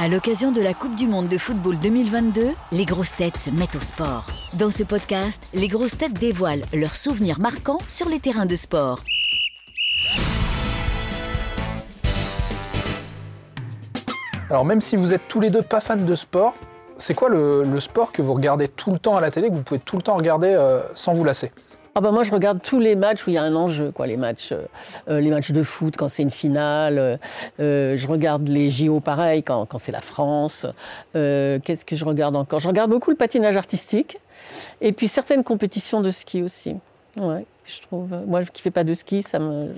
À l'occasion de la Coupe du Monde de football 2022, les grosses têtes se mettent au sport. Dans ce podcast, les grosses têtes dévoilent leurs souvenirs marquants sur les terrains de sport. Alors même si vous êtes tous les deux pas fans de sport, c'est quoi le, sport que vous regardez tout le temps à la télé, que vous pouvez tout le temps regarder euh, sans vous lasser? Ah bah moi je regarde tous les matchs où il y a un enjeu, quoi, les matchs, euh, euh, les matchs de foot quand c'est une finale. euh, euh, je regarde les JO pareil quand, quand c'est la France. Euh, Qu'est-ce que je regarde encore? Je regarde beaucoup le patinage artistique et puis certaines compétitions de ski aussi. Ouais, je trouve. Moi qui fais pas de ski, ça me,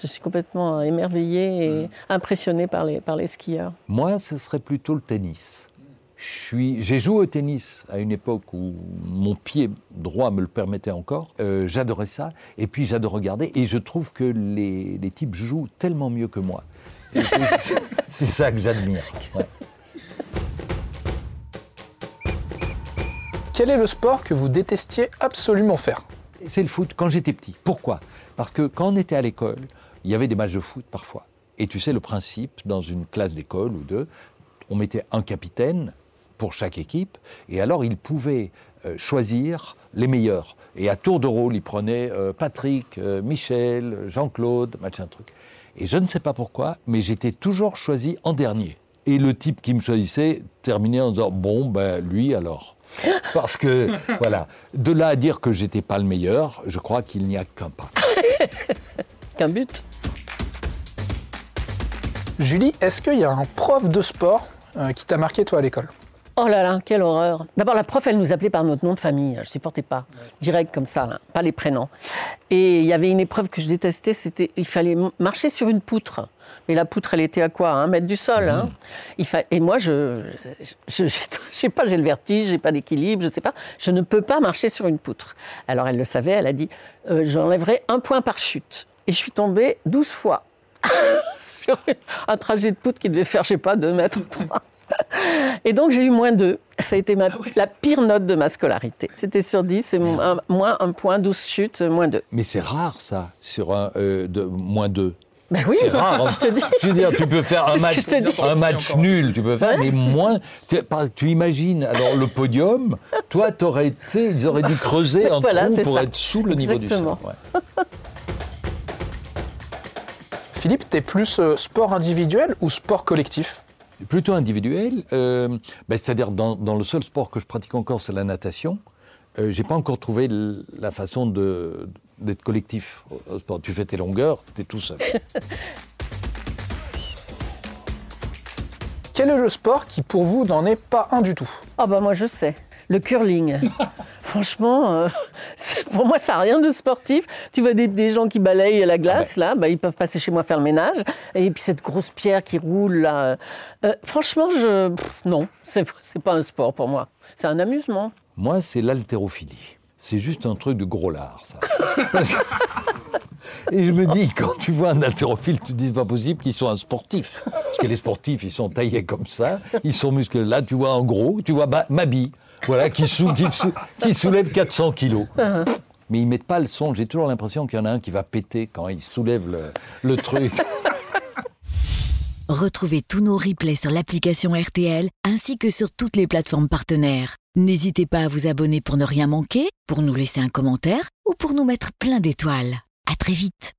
je suis complètement émerveillée et impressionnée par les par les skieurs. Moi, ce serait plutôt le tennis. J'ai joué au tennis à une époque où mon pied droit me le permettait encore. Euh, J'adorais ça. Et puis j'adore regarder. Et je trouve que les, les types jouent tellement mieux que moi. C'est- ça que j'admire. Ouais. Quel est le sport que vous détestiez absolument faire? C'est le foot quand j'étais petit. Pourquoi? Parce que quand on était à l'école, il y avait des matchs de foot parfois. Et tu sais le principe, dans une classe d'école ou deux, on mettait un capitaine pour chaque équipe, et alors il pouvait euh, choisir les meilleurs. Et à tour de rôle, il prenait euh, Patrick, euh, Michel, Jean-Claude, machin truc. Et je ne sais pas pourquoi, mais j'étais toujours choisi en dernier. Et le type qui me choisissait terminait en disant Bon, ben lui alors. Parce que, voilà, de là à dire que j'étais pas le meilleur, je crois qu'il n'y a qu'un pas. Qu'un but. Julie, est-ce qu'il y a un prof de sport euh, qui t'a marqué toi à l'école? Oh là là, quelle horreur. D'abord, la prof, elle nous appelait par notre nom de famille. Je ne supportais pas. Direct comme ça, là, pas les prénoms. Et il y avait une épreuve que je détestais, c'était il fallait marcher sur une poutre. Mais la poutre, elle était à quoi Un mètre du sol. hein? Il fa... Et moi, je je, je, je sais pas, j'ai le vertige, j'ai pas d'équilibre, je sais pas. Je ne peux pas marcher sur une poutre. Alors, elle le savait, elle a dit euh, j'enlèverai un point par chute. Et je suis tombée 12 fois sur un trajet de poutre qui devait faire, je sais pas, 2 mètres ou 3. Et donc j'ai eu moins 2. Ça a été ma- la pire note de ma scolarité. C'était sur 10, c'est un- moins un point, 12 chutes, moins 2. Mais c'est rare ça, sur un euh, de moins deux. Ben oui, C'est rare. hein. je te dis. Je veux dire, tu peux faire un match, un nul, tu peux faire, mais moins. Tu, imagines, alors le podium, toi, t'aurais été, ils auraient dû creuser un Voilà, trou pour ça. être sous le niveau du sol. Exactement. ouais. Philippe, t'es plus euh, sport individuel ou sport collectif? Plutôt individuel, euh, ben, c'est-à-dire dans, dans le seul sport que je pratique encore, c'est la natation. Euh, J'ai pas encore trouvé la façon de- d'être collectif au- au sport. Tu fais tes longueurs, tu es tout seul. Quel est le sport qui pour vous n'en est pas un du tout? Ah bah moi je sais. Le curling. Franchement, euh, pour moi, ça n'a rien de sportif. Tu vois des, des gens qui balayent la glace, là, bah, ils peuvent passer chez moi faire le ménage. Et puis cette grosse pierre qui roule, là. euh, franchement, je, pff, non, c'est pas un sport pour moi. C'est un amusement. Moi, c'est l'haltérophilie. C'est juste un truc de gros lard, ça. Et je me dis, quand tu vois un haltérophile, tu te dis, c'est pas possible qu'ils soient un sportif. Parce que les sportifs, ils sont taillés comme ça, ils sont musclés. Là, tu vois un gros, tu vois Mabi, voilà, qui, sou- qui sou- qui soulève 400 kilos. Mais ils mettent pas le son. J'ai toujours l'impression qu'il y en a un qui va péter quand il soulève le truc. Retrouvez tous nos replays sur l'application RTL ainsi que sur toutes les plateformes partenaires. N'hésitez pas à vous abonner pour ne rien manquer, pour nous laisser un commentaire ou pour nous mettre plein d'étoiles. À très vite.